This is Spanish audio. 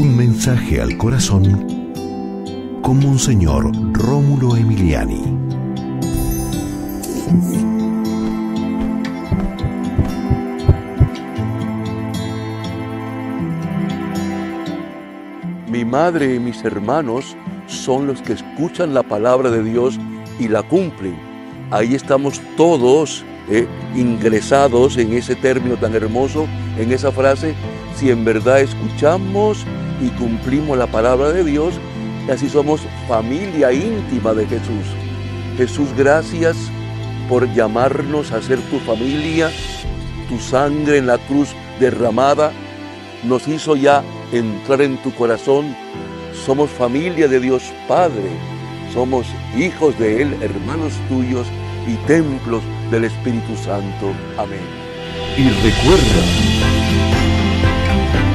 Un mensaje al corazón con Monseñor Rómulo Emiliani. Mi madre y mis hermanos son los que escuchan la palabra de Dios y la cumplen. Ahí estamos todos eh, ingresados en ese término tan hermoso, en esa frase, si en verdad escuchamos y cumplimos la palabra de Dios, así somos familia íntima de Jesús. Jesús, gracias por llamarnos a ser tu familia, tu sangre en la cruz derramada nos hizo ya entrar en tu corazón. Somos familia de Dios Padre, somos hijos de Él, hermanos tuyos y templos del Espíritu Santo. Amén. Y recuerda,